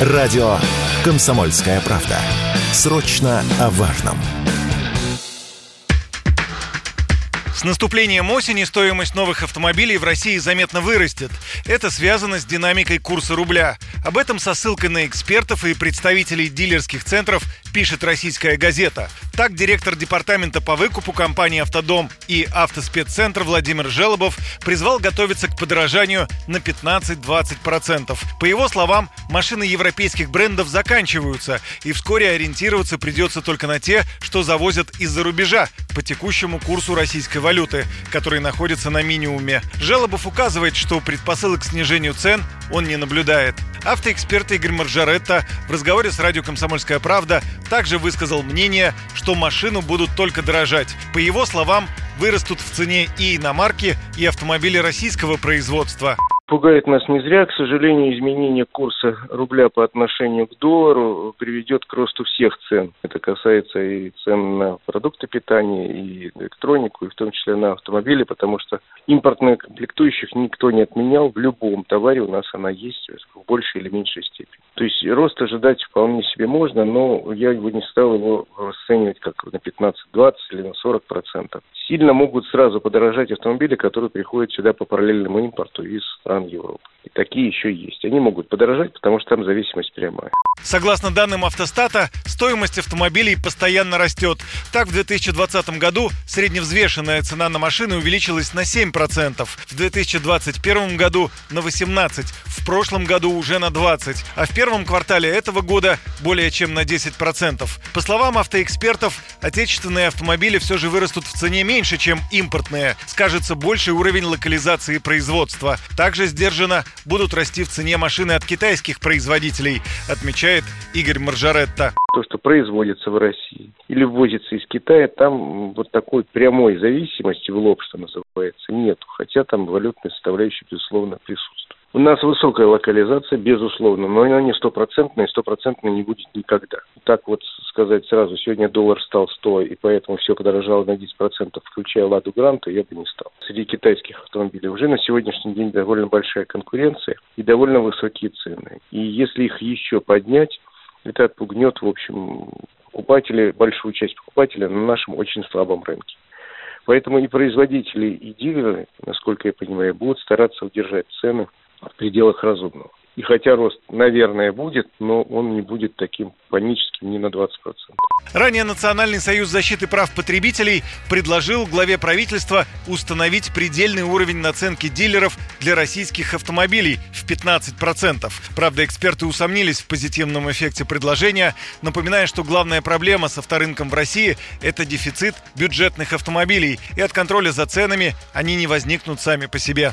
Радио «Комсомольская правда». Срочно о важном. С наступлением осени стоимость новых автомобилей в России заметно вырастет. Это связано с динамикой курса рубля. Об этом со ссылкой на экспертов и представителей дилерских центров пишет российская газета. Так, директор департамента по выкупу компании «Автодом» и «Автоспеццентр» Владимир Желобов призвал готовиться к подорожанию на 15-20%. По его словам, машины европейских брендов заканчиваются, и вскоре ориентироваться придется только на те, что завозят из-за рубежа по текущему курсу российской валюты, который находится на минимуме. Желобов указывает, что предпосылок к снижению цен он не наблюдает. Автоэксперт Игорь Маржаретта в разговоре с радио «Комсомольская правда» также высказал мнение, что машину будут только дорожать. По его словам, вырастут в цене и иномарки, и автомобили российского производства. Пугает нас не зря, к сожалению, изменение курса рубля по отношению к доллару приведет к росту всех цен. Это касается и цен на продукты питания, и электронику, и в том числе на автомобили, потому что импортных комплектующих никто не отменял. В любом товаре у нас она есть в большей или меньшей степени. То есть рост ожидать вполне себе можно, но я бы не стал его расценивать как на 15-20 или на 40 процентов сильно могут сразу подорожать автомобили, которые приходят сюда по параллельному импорту из стран Европы. И такие еще есть. Они могут подорожать, потому что там зависимость прямая. Согласно данным автостата, стоимость автомобилей постоянно растет. Так, в 2020 году средневзвешенная цена на машины увеличилась на 7%, в 2021 году на 18%, в прошлом году уже на 20%, а в первом квартале этого года более чем на 10%. По словам автоэкспертов, отечественные автомобили все же вырастут в цене меньше, чем импортные. Скажется больший уровень локализации производства. Также сдержанно будут расти в цене машины от китайских производителей, отмечает Игорь Маржаретта. То, что производится в России или ввозится из Китая, там вот такой прямой зависимости в лоб, что называется, нет. Хотя там валютная составляющая, безусловно, присутствует. У нас высокая локализация, безусловно, но она не стопроцентная, и стопроцентной не будет никогда. Так вот сказать сразу, сегодня доллар стал 100, и поэтому все подорожало на 10%, включая «Ладу Гранту», я бы не стал. Среди китайских автомобилей уже на сегодняшний день довольно большая конкуренция и довольно высокие цены. И если их еще поднять, это отпугнет, в общем, покупателей, большую часть покупателей на нашем очень слабом рынке. Поэтому и производители, и дилеры, насколько я понимаю, будут стараться удержать цены в пределах разумного. И хотя рост, наверное, будет, но он не будет таким паническим ни на 20%. Ранее Национальный союз защиты прав потребителей предложил главе правительства установить предельный уровень наценки дилеров для российских автомобилей в 15%. Правда, эксперты усомнились в позитивном эффекте предложения, напоминая, что главная проблема с авторынком в России – это дефицит бюджетных автомобилей, и от контроля за ценами они не возникнут сами по себе.